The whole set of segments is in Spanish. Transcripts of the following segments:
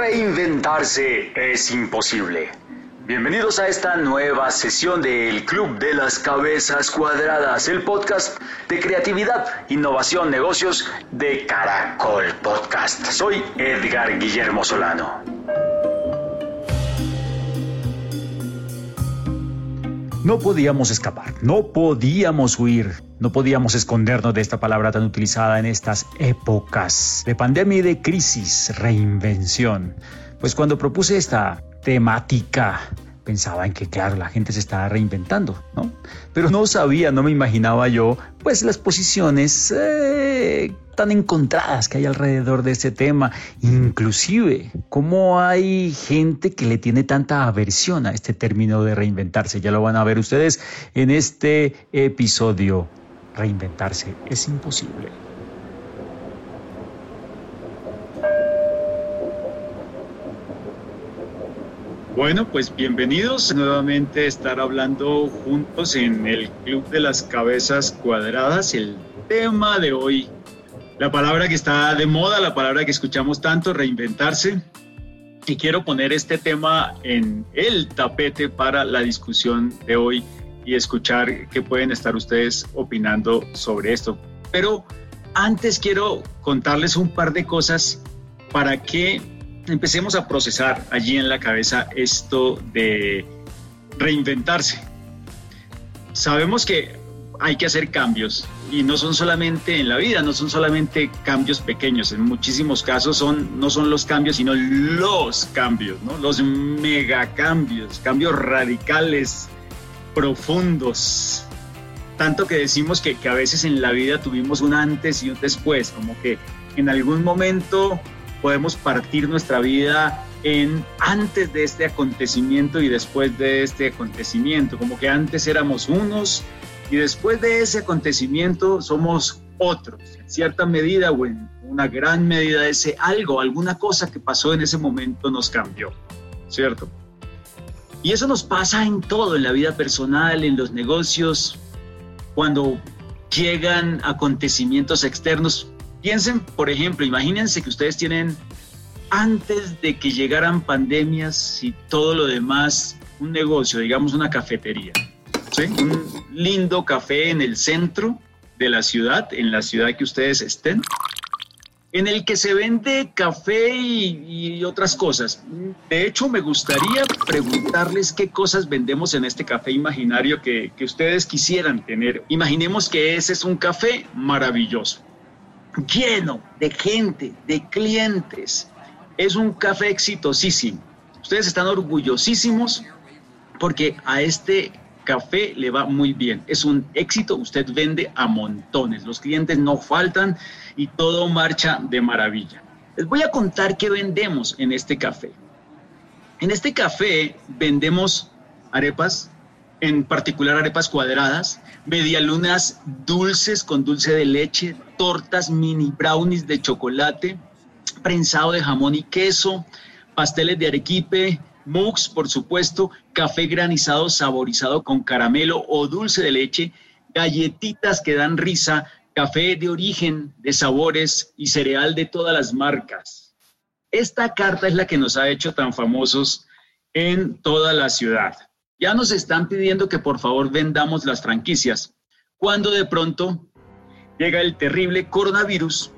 Reinventarse es imposible. Bienvenidos a esta nueva sesión del Club de las Cabezas Cuadradas, el podcast de creatividad, innovación, negocios de Caracol Podcast. Soy Edgar Guillermo Solano. No podíamos escapar, no podíamos huir, no podíamos escondernos de esta palabra tan utilizada en estas épocas de pandemia y de crisis, reinvención. Pues cuando propuse esta temática, pensaba en que, claro, la gente se estaba reinventando, ¿no? Pero no sabía, no me imaginaba yo, pues las posiciones eh, tan encontradas que hay alrededor de este tema, inclusive cómo hay gente que le tiene tanta aversión a este término de reinventarse. Ya lo van a ver ustedes en este episodio. Reinventarse es imposible. Bueno, pues bienvenidos nuevamente a estar hablando juntos en el Club de las Cabezas Cuadradas. El tema de hoy, la palabra que está de moda, la palabra que escuchamos tanto, reinventarse. Y quiero poner este tema en el tapete para la discusión de hoy y escuchar qué pueden estar ustedes opinando sobre esto. Pero antes quiero contarles un par de cosas para que empecemos a procesar allí en la cabeza esto de reinventarse. Sabemos que hay que hacer cambios y no son solamente en la vida, no son solamente cambios pequeños, en muchísimos casos son, no son los cambios, sino los cambios, ¿no? los megacambios, cambios radicales, profundos. Tanto que decimos que, a veces en la vida tuvimos un antes y un después, como que en algún momento podemos partir nuestra vida en antes de este acontecimiento y después de este acontecimiento, como que antes éramos unos y después de ese acontecimiento somos otros. En cierta medida o en una gran medida ese algo, alguna cosa que pasó en ese momento nos cambió, ¿cierto? Y eso nos pasa en todo, en la vida personal, en los negocios, cuando llegan acontecimientos externos, Piensen, por ejemplo, imagínense que ustedes tienen, antes de que llegaran pandemias y todo lo demás, un negocio, digamos una cafetería, un lindo café en el centro de la ciudad, en la ciudad que ustedes estén, en el que se vende café y, otras cosas. De hecho, me gustaría preguntarles qué cosas vendemos en este café imaginario que, que ustedes quisieran tener. Imaginemos que ese es un café maravilloso lleno de gente, de clientes. Es un café exitosísimo. Ustedes están orgullosísimos porque a este café le va muy bien. Es un éxito, usted vende a montones, los clientes no faltan y todo marcha de maravilla. Les voy a contar qué vendemos en este café. En este café vendemos arepas, en particular arepas cuadradas, medialunas dulces con dulce de leche, tortas mini brownies de chocolate, prensado de jamón y queso, pasteles de arequipe, mugs, por supuesto, café granizado saborizado con caramelo o dulce de leche, galletitas que dan risa, café de origen, de sabores y cereal de todas las marcas. Esta carta es la que nos ha hecho tan famosos en toda la ciudad. Ya nos están pidiendo que por favor vendamos las franquicias, cuando de pronto llega el terrible coronavirus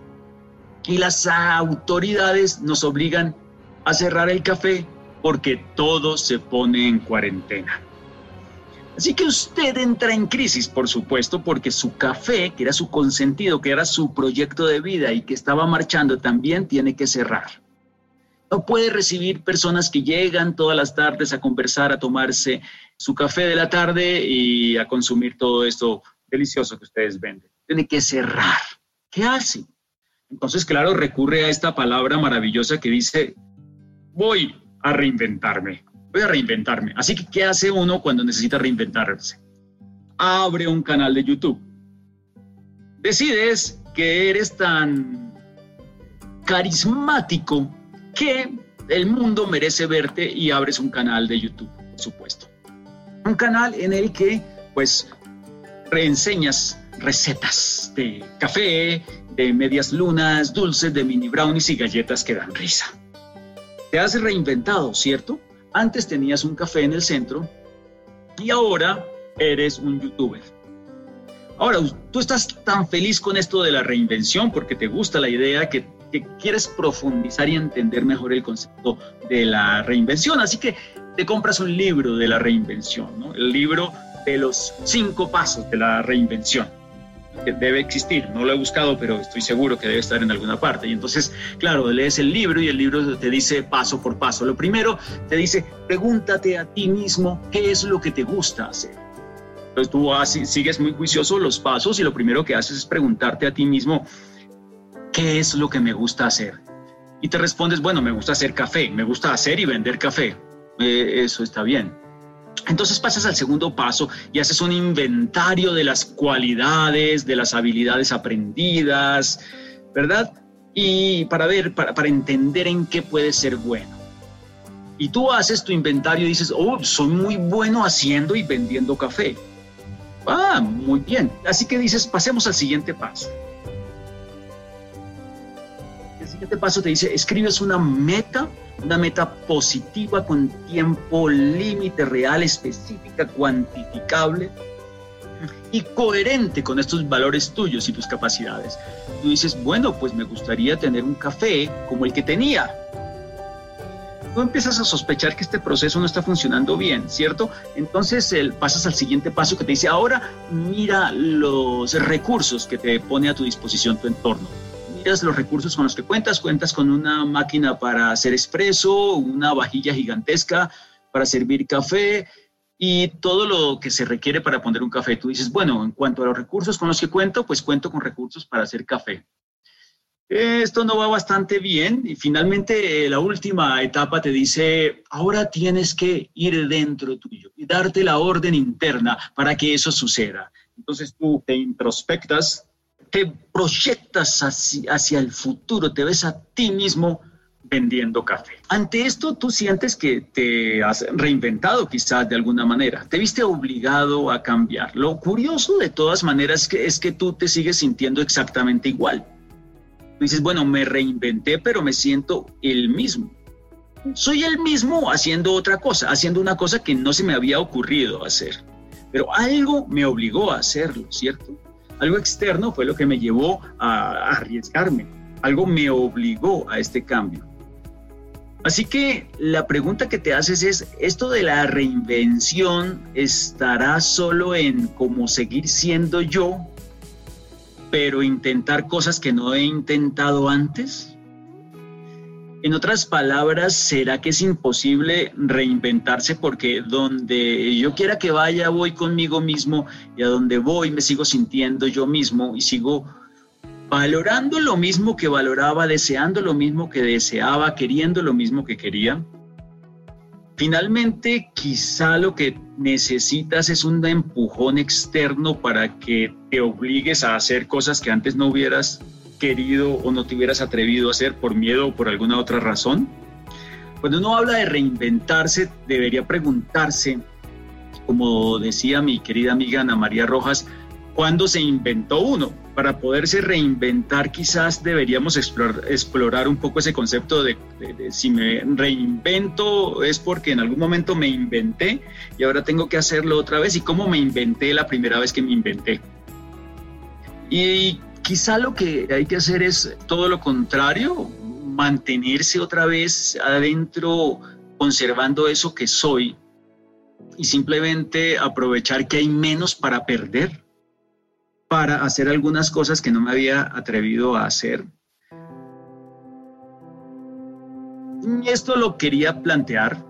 y las autoridades nos obligan a cerrar el café porque todo se pone en cuarentena. Así que usted entra en crisis, por supuesto, porque su café, que era su consentido, que era su proyecto de vida y que estaba marchando, también tiene que cerrar. No puede recibir personas que llegan todas las tardes a conversar, a tomarse su café de la tarde y a consumir todo esto delicioso que ustedes venden. Tiene que cerrar. ¿Qué hace? Entonces, claro, recurre a esta palabra maravillosa que dice, voy a reinventarme, voy a reinventarme. Así que, ¿qué hace uno cuando necesita reinventarse? Abre un canal de YouTube. Decides que eres tan carismático que el mundo merece verte y abres un canal de YouTube, por supuesto. Un canal en el que pues reenseñas recetas de café, de medias lunas, dulces, de mini brownies y galletas que dan risa. Te has reinventado, ¿cierto? Antes tenías un café en el centro y ahora eres un youtuber. Ahora, tú estás tan feliz con esto de la reinvención porque te gusta la idea que, quieres profundizar y entender mejor el concepto de la reinvención. Así que te compras un libro de la reinvención, ¿no? el libro de los cinco pasos de la reinvención debe existir. No lo he buscado, pero estoy seguro que debe estar en alguna parte. Y entonces, claro, lees el libro y el libro te dice paso por paso. Lo primero te dice, pregúntate a ti mismo qué es lo que te gusta hacer. Entonces tú sigues muy juicioso los pasos y lo primero que haces es preguntarte a ti mismo, ¿qué es lo que me gusta hacer? Y te respondes, bueno, me gusta hacer café, me gusta hacer y vender café. Eh, eso está bien. Entonces pasas al segundo paso y haces un inventario de las cualidades, de las habilidades aprendidas, ¿verdad? Y para ver, para, entender en qué puede ser bueno. Y tú haces tu inventario y dices, oh, soy muy bueno haciendo y vendiendo café. Ah, muy bien. Así que dices, pasemos al siguiente paso. Siguiente paso te dice, escribes una meta una meta positiva con tiempo límite real, específica, cuantificable y coherente con estos valores tuyos y tus capacidades. Tú dices, bueno, pues me gustaría tener un café como el que tenía. Tú empiezas a sospechar que este proceso no está funcionando bien, ¿cierto? Entonces el, pasas al siguiente paso que te dice, ahora mira los recursos que te pone a tu disposición tu entorno los recursos con los que cuentas. Cuentas con una máquina para hacer expreso, una vajilla gigantesca para servir café y todo lo que se requiere para poner un café. Tú dices, bueno, en cuanto a los recursos con los que cuento, pues cuento con recursos para hacer café. Esto no va bastante bien y finalmente la última etapa te dice, ahora tienes que ir dentro tuyo y darte la orden interna para que eso suceda. Entonces tú te introspectas, te proyectas hacia, el futuro, te ves a ti mismo vendiendo café. Ante esto, tú sientes que te has reinventado quizás de alguna manera, te viste obligado a cambiar. Lo curioso de todas maneras es que, es que tú te sigues sintiendo exactamente igual. dices, bueno, me reinventé, pero me siento el mismo. Soy el mismo haciendo otra cosa, haciendo una cosa que no se me había ocurrido hacer. Pero algo me obligó a hacerlo, ¿cierto? Algo externo fue lo que me llevó a arriesgarme, algo me obligó a este cambio. Así que la pregunta que te haces es, ¿esto de la reinvención estará solo en cómo seguir siendo yo, pero intentar cosas que no he intentado antes? En otras palabras, ¿será que es imposible reinventarse porque donde yo quiera que vaya voy conmigo mismo y a donde voy me sigo sintiendo yo mismo y sigo valorando lo mismo que valoraba, deseando lo mismo que deseaba, queriendo lo mismo que quería? Finalmente, quizá lo que necesitas es un empujón externo para que te obligues a hacer cosas que antes no hubieras querido o no te hubieras atrevido a hacer por miedo o por alguna otra razón? Cuando uno habla de reinventarse, debería preguntarse, como decía mi querida amiga Ana María Rojas, ¿cuándo se inventó uno? Para poderse reinventar quizás deberíamos explorar, un poco ese concepto de, si me reinvento es porque en algún momento me inventé y ahora tengo que hacerlo otra vez y cómo me inventé la primera vez que me inventé. Y Quizá lo que hay que hacer es todo lo contrario, mantenerse otra vez adentro, conservando eso que soy y simplemente aprovechar que hay menos para perder, para hacer algunas cosas que no me había atrevido a hacer. Y esto lo quería plantear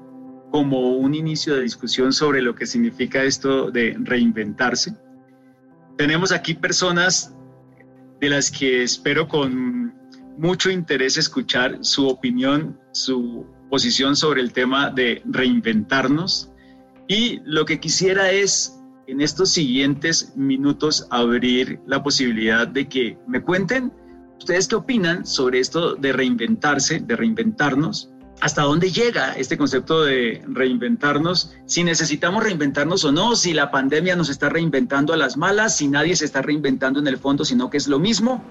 como un inicio de discusión sobre lo que significa esto de reinventarse. Tenemos aquí personas de las que espero con mucho interés escuchar su opinión, su posición sobre el tema de reinventarnos. Y lo que quisiera es en estos siguientes minutos abrir la posibilidad de que me cuenten ustedes qué opinan sobre esto de reinventarse, de reinventarnos, hasta dónde llega este concepto de reinventarnos, si necesitamos reinventarnos o no, si la pandemia nos está reinventando a las malas, si nadie se está reinventando en el fondo, sino que es lo mismo.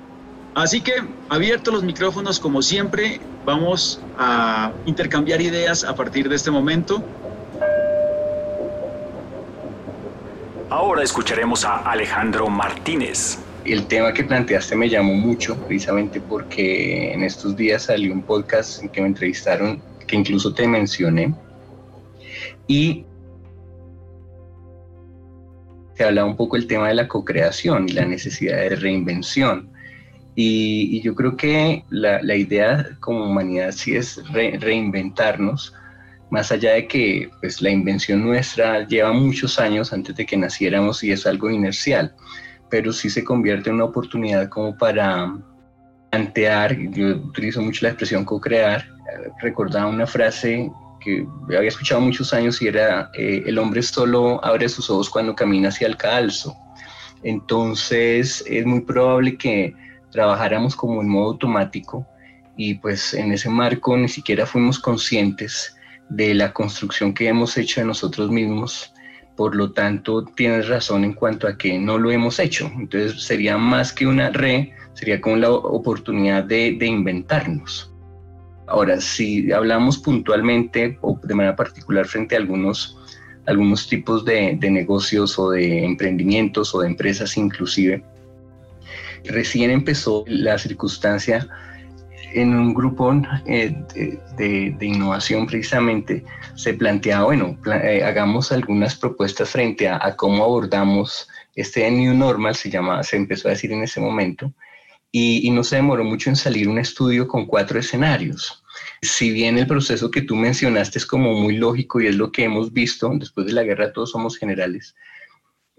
Así que, abiertos los micrófonos como siempre, vamos a intercambiar ideas a partir de este momento. Ahora escucharemos a Alejandro Martínez. El tema que planteaste me llamó mucho, precisamente porque en estos días salió un podcast en que me entrevistaron, que incluso te mencioné, y se hablaba un poco el tema de la co-creación y la necesidad de reinvención. Y, yo creo que la, idea como humanidad sí es reinventarnos, más allá de que pues, la invención nuestra lleva muchos años antes de que naciéramos y es algo inercial, pero sí se convierte en una oportunidad como para plantear, yo utilizo mucho la expresión co-crear, recordaba una frase que había escuchado muchos años y era, eh, el hombre solo abre sus ojos cuando camina hacia el calzo. Entonces es muy probable que trabajáramos como en modo automático y pues en ese marco ni siquiera fuimos conscientes de la construcción que hemos hecho de nosotros mismos. Por lo tanto, tienes razón en cuanto a que no lo hemos hecho. Entonces sería más que una re, sería como la oportunidad de, inventarnos. Ahora, si hablamos puntualmente o de manera particular frente a algunos, algunos tipos de negocios o de emprendimientos o de empresas inclusive, Recién empezó la circunstancia en un grupo eh, de, innovación precisamente se planteaba, bueno, eh, hagamos algunas propuestas frente a, cómo abordamos este New Normal, se, llama, se empezó a decir en ese momento, y, y, no se demoró mucho en salir un estudio con cuatro escenarios. Si bien el proceso que tú mencionaste es como muy lógico y es lo que hemos visto, después de la guerra todos somos generales,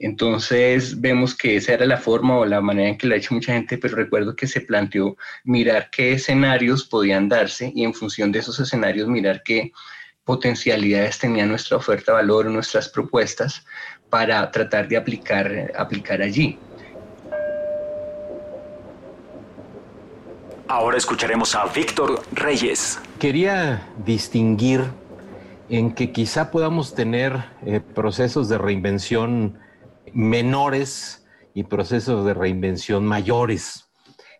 entonces vemos que esa era la forma o la manera en que lo ha hecho mucha gente, pero recuerdo que se planteó mirar qué escenarios podían darse y en función de esos escenarios mirar qué potencialidades tenía nuestra oferta de valor o nuestras propuestas para tratar de aplicar, aplicar allí. Ahora escucharemos a Víctor Reyes. Quería distinguir en que quizá podamos tener eh, procesos de reinvención menores y procesos de reinvención mayores,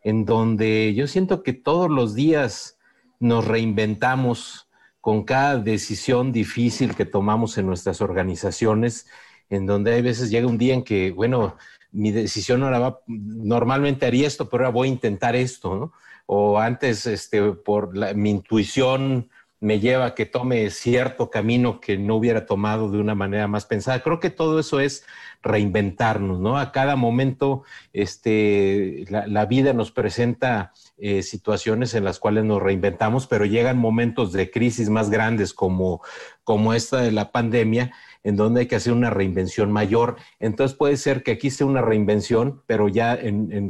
en donde yo siento que todos los días nos reinventamos con cada decisión difícil que tomamos en nuestras organizaciones, en donde hay veces llega un día en que, bueno, mi decisión ahora va, normalmente haría esto, pero ahora voy a intentar esto, ¿no? O antes, este, por mi intuición me lleva a que tome cierto camino que no hubiera tomado de una manera más pensada. Creo que todo eso es reinventarnos, ¿no? A cada momento, este, la, vida nos presenta eh, situaciones en las cuales nos reinventamos, pero llegan momentos de crisis más grandes como, como esta de la pandemia, en donde hay que hacer una reinvención mayor. Entonces puede ser que aquí sea una reinvención, pero ya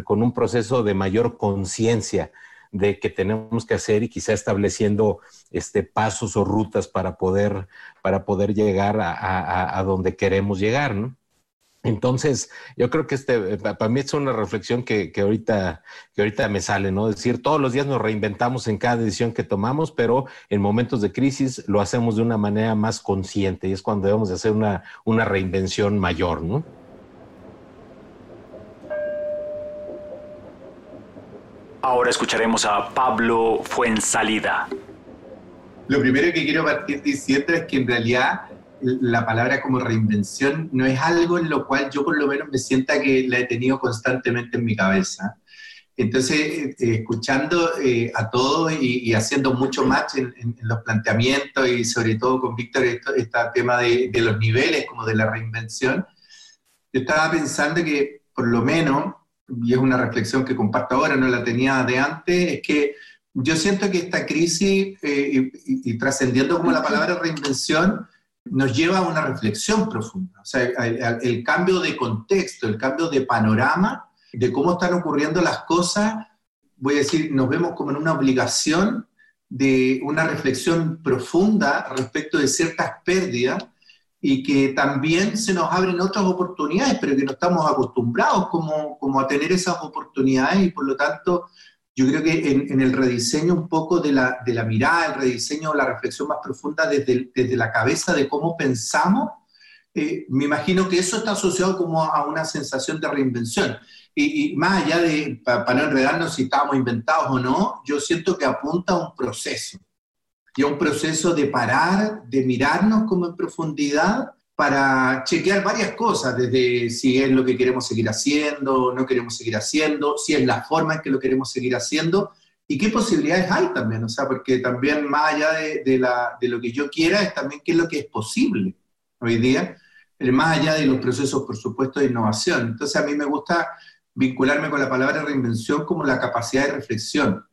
con un proceso de mayor conciencia de que tenemos que hacer y quizá estableciendo este, pasos o rutas para poder, para poder llegar a, donde queremos llegar, ¿no? Entonces, yo creo que este, para mí es una reflexión que, ahorita, que ahorita me sale, ¿no? Es decir, todos los días nos reinventamos en cada decisión que tomamos, pero en momentos de crisis lo hacemos de una manera más consciente y es cuando debemos de hacer una, una reinvención mayor, ¿no? Ahora escucharemos a Pablo Fuensalida. Lo primero que quiero partir diciendo es que en realidad la palabra como reinvención no es algo en lo cual yo por lo menos me sienta que la he tenido constantemente en mi cabeza. Entonces, eh, escuchando eh, a todos y, haciendo mucho match en, los planteamientos y sobre todo con Víctor, este tema de, los niveles como de la reinvención, yo estaba pensando que por lo menos y es una reflexión que comparto ahora, no la tenía de antes, es que yo siento que esta crisis, eh, y, trascendiendo como la palabra reinvención, nos lleva a una reflexión profunda. O sea, el, cambio de contexto, el cambio de panorama, de cómo están ocurriendo las cosas, voy a decir, nos vemos como en una obligación de una reflexión profunda respecto de ciertas pérdidas y que también se nos abren otras oportunidades, pero que no estamos acostumbrados como, como a tener esas oportunidades y por lo tanto yo creo que en, el rediseño un poco de la, de la, mirada, el rediseño, la reflexión más profunda desde, desde la cabeza de cómo pensamos, eh, me imagino que eso está asociado como a una sensación de reinvención. Y, más allá de, para, no enredarnos si estábamos inventados o no, yo siento que apunta a un proceso. Y a un proceso de parar, de mirarnos como en profundidad para chequear varias cosas, desde si es lo que queremos seguir haciendo, no queremos seguir haciendo, si es la forma en que lo queremos seguir haciendo y qué posibilidades hay también, o sea, porque también más allá de, lo que yo quiera es también qué es lo que es posible hoy día, más allá de los procesos, por supuesto, de innovación. Entonces a mí me gusta vincularme con la palabra reinvención como la capacidad de reflexión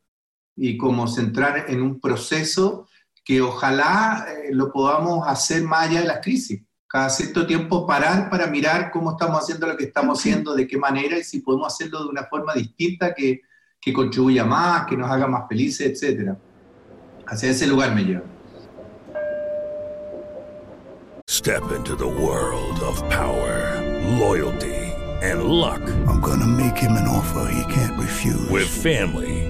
y como centrar en un proceso que ojalá eh, lo podamos hacer más allá de las crisis. Cada cierto tiempo parar para mirar cómo estamos haciendo lo que estamos haciendo, de qué manera y si podemos hacerlo de una forma distinta que, que contribuya más, que nos haga más felices, etc. Hacia ese lugar me lleva. Step into the world of power, loyalty. and luck. I'm gonna make him an offer he can't refuse. With family,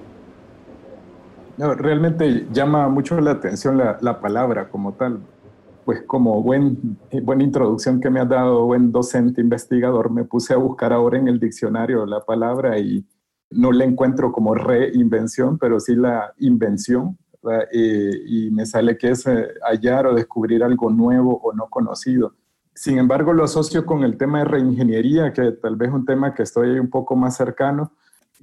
Realmente llama mucho la atención la, la palabra como tal. Pues como buen, buena introducción que me ha dado buen docente investigador, me puse a buscar ahora en el diccionario la palabra y no le encuentro como reinvención, pero sí la invención, eh, y me sale que es eh, hallar o descubrir algo nuevo o no conocido. Sin embargo, lo asocio con el tema de reingeniería, que tal vez es un tema que estoy un poco más cercano,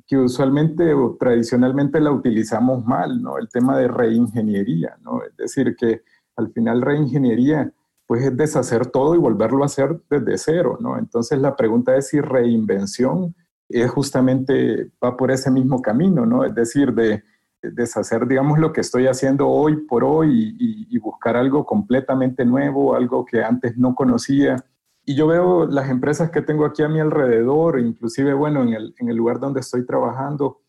que usualmente o tradicionalmente la utilizamos mal, ¿no? El tema de reingeniería, ¿no? Es decir, que al final reingeniería pues es deshacer todo y volverlo a hacer desde cero, ¿no? Entonces la pregunta es si reinvención es justamente, va por ese mismo camino, ¿no? Es decir, de deshacer, digamos, lo que estoy haciendo hoy por hoy y, buscar algo completamente nuevo, algo que antes no conocía. Y yo veo las empresas que tengo aquí a mi alrededor, inclusive, bueno, en el, en el lugar donde estoy trabajando,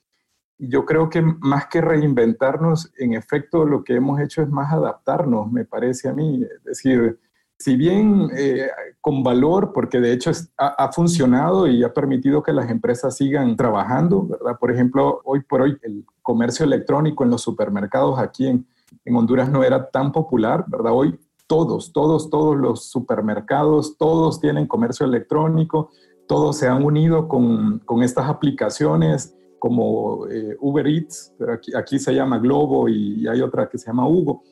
yo creo que más que reinventarnos, en efecto, lo que hemos hecho es más adaptarnos, me parece a mí. Es decir, si bien eh, con valor, porque de hecho ha, funcionado y ha permitido que las empresas sigan trabajando, ¿verdad? Por ejemplo, hoy por hoy el comercio electrónico en los supermercados aquí en, en Honduras no era tan popular, ¿verdad? Hoy todos, todos, todos los supermercados, todos tienen comercio electrónico, todos se han unido con, con estas aplicaciones como eh, Uber Eats, pero aquí, aquí, se llama Globo y hay otra que se llama Hugo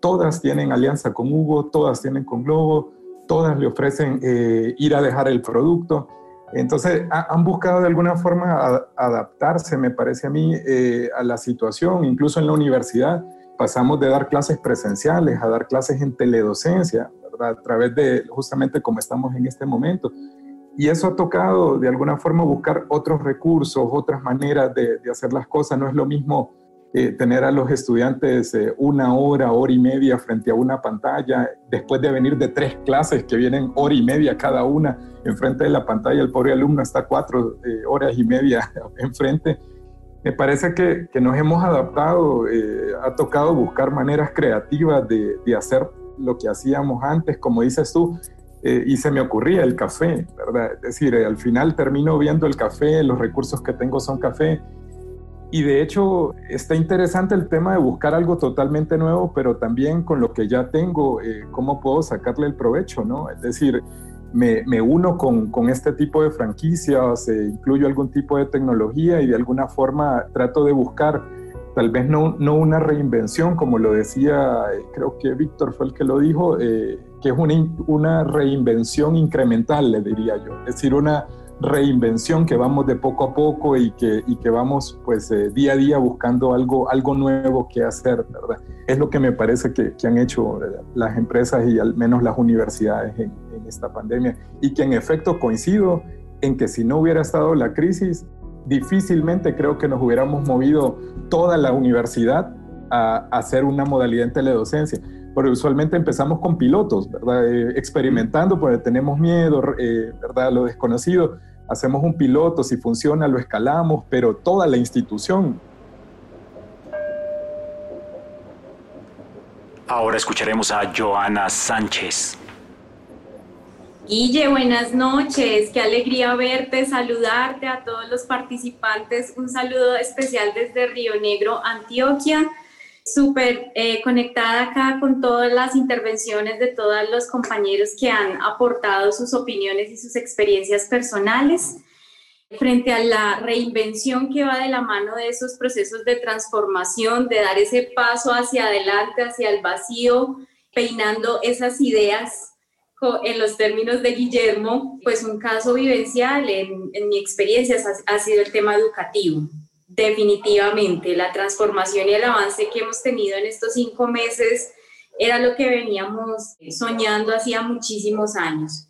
todas tienen alianza con Hugo, todas tienen con Globo, todas le ofrecen eh, ir a dejar el producto. Entonces, han buscado de alguna forma adaptarse, me parece a mí, eh, a la situación. Incluso en la universidad pasamos de dar clases presenciales a dar clases en teledocencia, a través de justamente como estamos en este momento. Y eso ha tocado de alguna forma buscar otros recursos, otras maneras de, de hacer las cosas. No es lo mismo eh, tener a los estudiantes eh, una hora, hora y media frente a una pantalla, después de venir de tres clases que vienen hora y media cada una enfrente de la pantalla, el pobre alumno está cuatro eh, horas y media enfrente. Me parece que, que nos hemos adaptado, ha tocado buscar maneras creativas de, de, hacer lo que hacíamos antes, como dices tú, y se me ocurría el café, ¿verdad? Es decir, al final termino viendo el café, los recursos que tengo son café, y de hecho está interesante el tema de buscar algo totalmente nuevo, pero también con lo que ya tengo, eh, cómo puedo sacarle el provecho, ¿no? Es decir, me, uno con, con, este tipo de franquicias, eh, incluyo algún tipo de tecnología y de alguna forma trato de buscar, tal vez no, no una reinvención, como lo decía, eh, creo que Víctor fue el que lo dijo, que es una, una reinvención incremental, le diría yo, es decir, una reinvención que vamos de poco a poco y que, y que vamos pues eh, día a día buscando algo, algo nuevo que hacer. Es lo que me parece que, que han hecho eh, las empresas y al menos las universidades en, esta pandemia y que en efecto coincido en que si no hubiera estado la crisis, difícilmente creo que nos hubiéramos movido toda la universidad a, a hacer una modalidad en teledocencia porque usualmente empezamos con pilotos, ¿verdad? Eh, experimentando porque tenemos miedo, eh, ¿verdad? Lo desconocido. Hacemos un piloto, si funciona lo escalamos, pero toda la institución. Ahora escucharemos a Joana Sánchez. Guille, buenas noches. Qué alegría verte, saludarte a todos los participantes. Un saludo especial desde Río Negro, Antioquia súper eh, conectada acá con todas las intervenciones de todos los compañeros que han aportado sus opiniones y sus experiencias personales frente a la reinvención que va de la mano de esos procesos de transformación, de dar ese paso hacia adelante, hacia el vacío, peinando esas ideas en los términos de Guillermo, pues un caso vivencial en, mi experiencia ha sido el tema educativo. Definitivamente, la transformación y el avance que hemos tenido en estos cinco meses era lo que veníamos soñando hacía muchísimos años.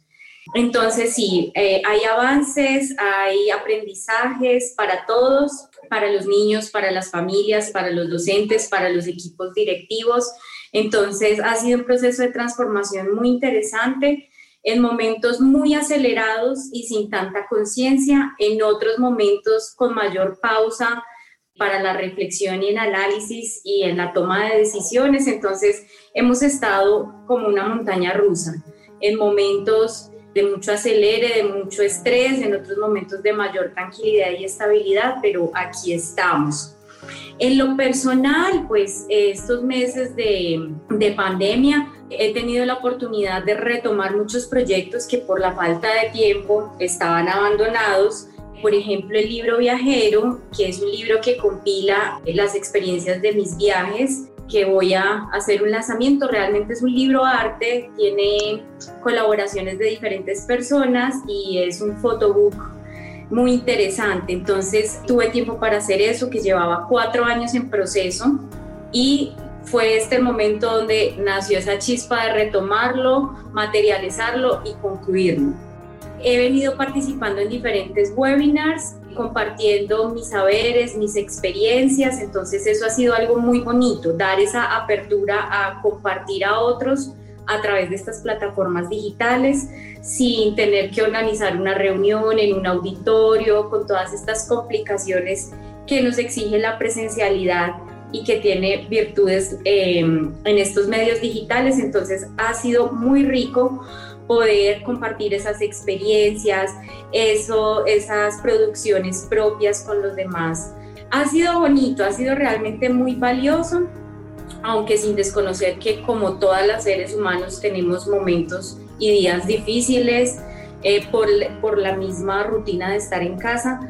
Entonces, sí, eh, hay avances, hay aprendizajes para todos, para los niños, para las familias, para los docentes, para los equipos directivos. Entonces, ha sido un proceso de transformación muy interesante en momentos muy acelerados y sin tanta conciencia, en otros momentos con mayor pausa para la reflexión y el análisis y en la toma de decisiones. Entonces hemos estado como una montaña rusa, en momentos de mucho acelere, de mucho estrés, en otros momentos de mayor tranquilidad y estabilidad, pero aquí estamos. En lo personal, pues estos meses de, de pandemia he tenido la oportunidad de retomar muchos proyectos que por la falta de tiempo estaban abandonados. Por ejemplo, el libro Viajero, que es un libro que compila las experiencias de mis viajes, que voy a hacer un lanzamiento. Realmente es un libro arte, tiene colaboraciones de diferentes personas y es un photobook muy interesante. Entonces tuve tiempo para hacer eso, que llevaba cuatro años en proceso y fue este momento donde nació esa chispa de retomarlo, materializarlo y concluirlo. He venido participando en diferentes webinars, compartiendo mis saberes, mis experiencias, entonces eso ha sido algo muy bonito, dar esa apertura a compartir a otros a través de estas plataformas digitales sin tener que organizar una reunión en un auditorio con todas estas complicaciones que nos exige la presencialidad y que tiene virtudes eh, en estos medios digitales. Entonces ha sido muy rico poder compartir esas experiencias, eso, esas producciones propias con los demás. Ha sido bonito, ha sido realmente muy valioso, aunque sin desconocer que como todas las seres humanos tenemos momentos y días difíciles eh, por, por la misma rutina de estar en casa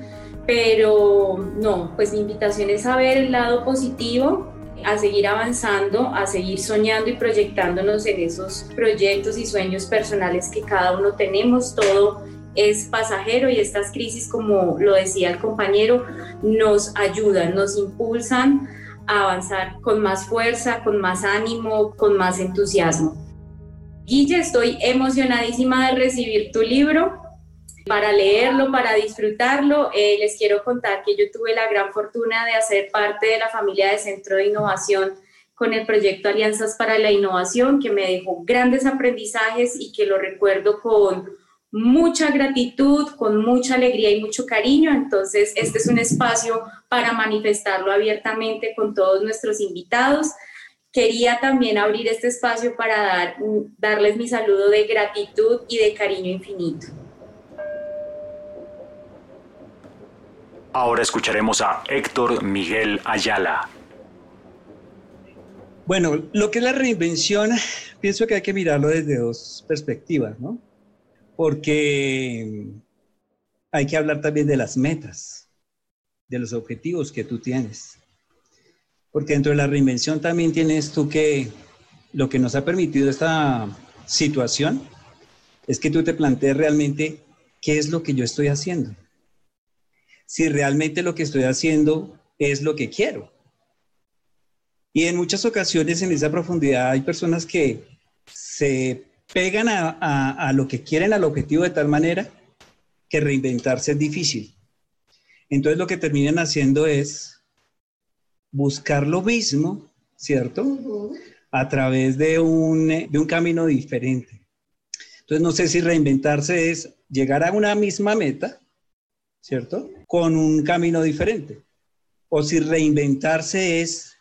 pero no, pues mi invitación es a ver el lado positivo, a seguir avanzando, a seguir soñando y proyectándonos en esos proyectos y sueños personales que cada uno tenemos. Todo es pasajero y estas crisis, como lo decía el compañero, nos ayudan, nos impulsan a avanzar con más fuerza, con más ánimo, con más entusiasmo. Guille, estoy emocionadísima de recibir tu libro para leerlo, para disfrutarlo. Eh, les quiero contar que yo tuve la gran fortuna de hacer parte de la familia de Centro de Innovación con el proyecto Alianzas para la Innovación, que me dejó grandes aprendizajes y que lo recuerdo con mucha gratitud, con mucha alegría y mucho cariño. Entonces, este es un espacio para manifestarlo abiertamente con todos nuestros invitados. Quería también abrir este espacio para dar, darles mi saludo de gratitud y de cariño infinito. Ahora escucharemos a Héctor Miguel Ayala. Bueno, lo que es la reinvención, pienso que hay que mirarlo desde dos perspectivas, ¿no? Porque hay que hablar también de las metas, de los objetivos que tú tienes. Porque dentro de la reinvención también tienes tú que lo que nos ha permitido esta situación es que tú te plantees realmente qué es lo que yo estoy haciendo si realmente lo que estoy haciendo es lo que quiero. Y en muchas ocasiones en esa profundidad hay personas que se pegan a, lo que quieren, al objetivo de tal manera que reinventarse es difícil. Entonces lo que terminan haciendo es buscar lo mismo, ¿cierto? a través de un, de un camino diferente. Entonces, no sé si reinventarse es llegar a una misma meta, ¿cierto? Con un camino diferente. O si reinventarse es,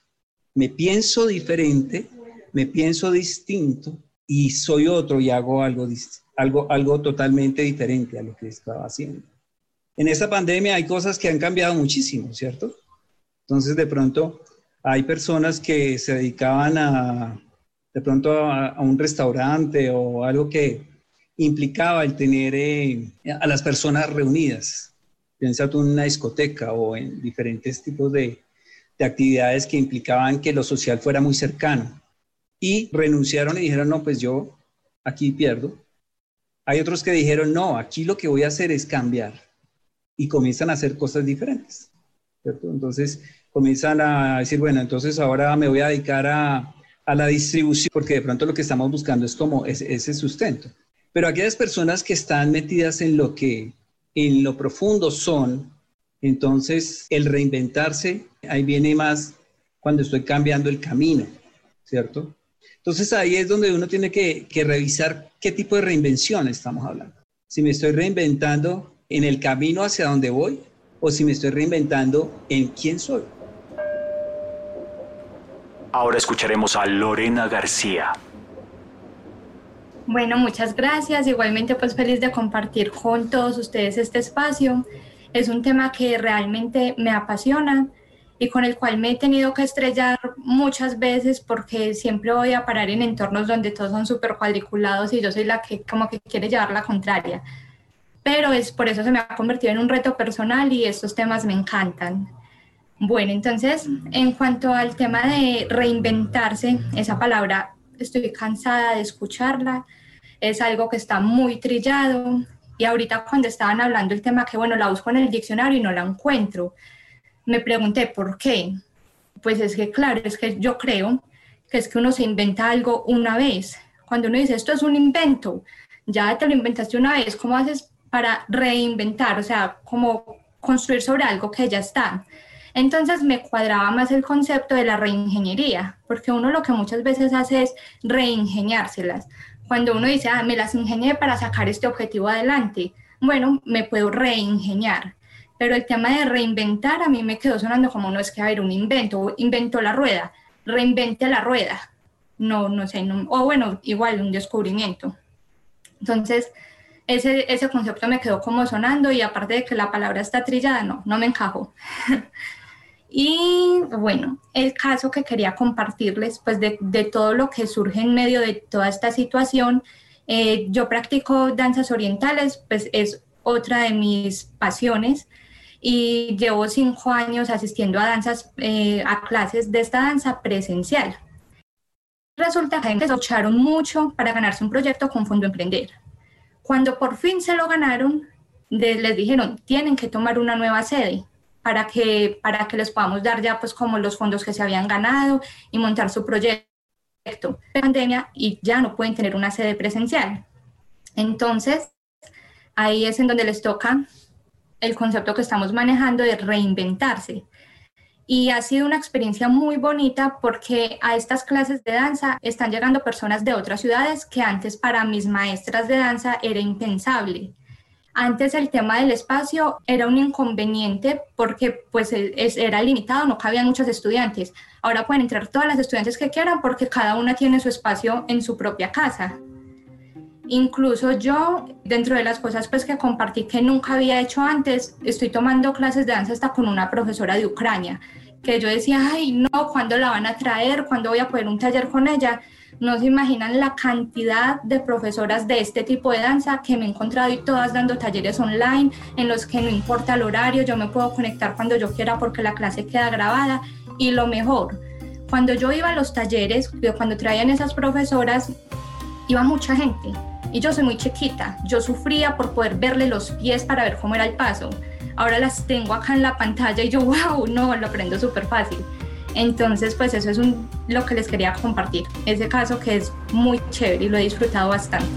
me pienso diferente, me pienso distinto y soy otro y hago algo, algo, algo totalmente diferente a lo que estaba haciendo. En esta pandemia hay cosas que han cambiado muchísimo, ¿cierto? Entonces, de pronto, hay personas que se dedicaban a, de pronto, a, un restaurante o algo que implicaba el tener eh, a las personas reunidas. Piensa tú en una discoteca o en diferentes tipos de, de actividades que implicaban que lo social fuera muy cercano. Y renunciaron y dijeron, no, pues yo aquí pierdo. Hay otros que dijeron, no, aquí lo que voy a hacer es cambiar. Y comienzan a hacer cosas diferentes. ¿cierto? Entonces, comienzan a decir, bueno, entonces ahora me voy a dedicar a, a la distribución, porque de pronto lo que estamos buscando es como ese, ese sustento. Pero aquellas personas que están metidas en lo que en lo profundo son, entonces el reinventarse, ahí viene más cuando estoy cambiando el camino, ¿cierto? Entonces ahí es donde uno tiene que, que revisar qué tipo de reinvención estamos hablando. Si me estoy reinventando en el camino hacia donde voy o si me estoy reinventando en quién soy. Ahora escucharemos a Lorena García. Bueno, muchas gracias. Igualmente, pues feliz de compartir con todos ustedes este espacio. Es un tema que realmente me apasiona y con el cual me he tenido que estrellar muchas veces porque siempre voy a parar en entornos donde todos son súper cuadriculados y yo soy la que como que quiere llevar la contraria. Pero es por eso se me ha convertido en un reto personal y estos temas me encantan. Bueno, entonces, en cuanto al tema de reinventarse, esa palabra estoy cansada de escucharla, es algo que está muy trillado y ahorita cuando estaban hablando el tema que, bueno, la busco en el diccionario y no la encuentro, me pregunté por qué. Pues es que, claro, es que yo creo que es que uno se inventa algo una vez. Cuando uno dice esto es un invento, ya te lo inventaste una vez, ¿cómo haces para reinventar? O sea, como construir sobre algo que ya está. Entonces me cuadraba más el concepto de la reingeniería, porque uno lo que muchas veces hace es reingeniárselas. Cuando uno dice, ah, me las ingenié para sacar este objetivo adelante, bueno, me puedo reingeniar. Pero el tema de reinventar a mí me quedó sonando como no es que haber un invento, inventó la rueda, reinvente la rueda. No, no sé, o bueno, igual un descubrimiento. Entonces, ese, ese concepto me quedó como sonando y aparte de que la palabra está trillada, no, no me encajó. Y bueno, el caso que quería compartirles, pues de, de, todo lo que surge en medio de toda esta situación, eh, yo practico danzas orientales, pues es otra de mis pasiones y llevo cinco años asistiendo a danzas, eh, a clases de esta danza presencial. Resulta que lucharon mucho para ganarse un proyecto con Fondo Emprender. Cuando por fin se lo ganaron, les dijeron, tienen que tomar una nueva sede para que, para que les podamos dar ya pues como los fondos que se habían ganado y montar su proyecto de pandemia y ya no pueden tener una sede presencial. Entonces, ahí es en donde les toca el concepto que estamos manejando de reinventarse. Y ha sido una experiencia muy bonita porque a estas clases de danza están llegando personas de otras ciudades que antes para mis maestras de danza era impensable. Antes el tema del espacio era un inconveniente porque pues era limitado, no cabían muchos estudiantes. Ahora pueden entrar todas las estudiantes que quieran porque cada una tiene su espacio en su propia casa. Incluso yo, dentro de las cosas pues que compartí que nunca había hecho antes, estoy tomando clases de danza hasta con una profesora de Ucrania, que yo decía, ay, no, ¿cuándo la van a traer? ¿Cuándo voy a poder un taller con ella? No se imaginan la cantidad de profesoras de este tipo de danza que me he encontrado y todas dando talleres online en los que no importa el horario, yo me puedo conectar cuando yo quiera porque la clase queda grabada. Y lo mejor, cuando yo iba a los talleres, cuando traían esas profesoras, iba mucha gente. Y yo soy muy chiquita, yo sufría por poder verle los pies para ver cómo era el paso. Ahora las tengo acá en la pantalla y yo, wow, no, lo aprendo súper fácil. Entonces, pues eso es lo que les quería compartir. Ese caso que es muy chévere y lo he disfrutado bastante.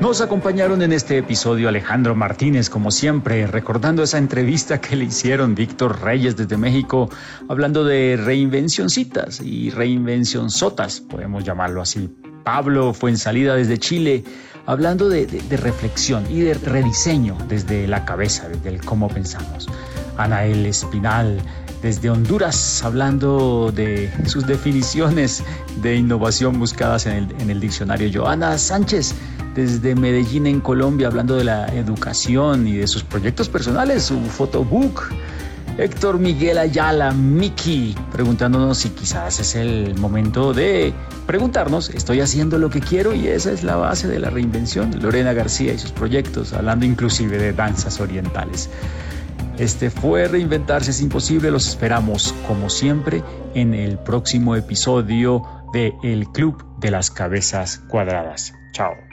Nos acompañaron en este episodio Alejandro Martínez, como siempre, recordando esa entrevista que le hicieron Víctor Reyes desde México, hablando de reinvencioncitas y reinvencionzotas, podemos llamarlo así. Pablo fue en salida desde Chile, hablando de, reflexión y de rediseño desde la cabeza, desde el cómo pensamos. Anael Espinal desde Honduras, hablando de sus definiciones de innovación buscadas en el, en el diccionario. Joana Sánchez, desde Medellín, en Colombia, hablando de la educación y de sus proyectos personales, su photobook. Héctor Miguel Ayala, Miki, preguntándonos si quizás es el momento de preguntarnos, estoy haciendo lo que quiero y esa es la base de la reinvención. Lorena García y sus proyectos, hablando inclusive de danzas orientales. Este fue Reinventarse es Imposible. Los esperamos, como siempre, en el próximo episodio de El Club de las Cabezas Cuadradas. Chao.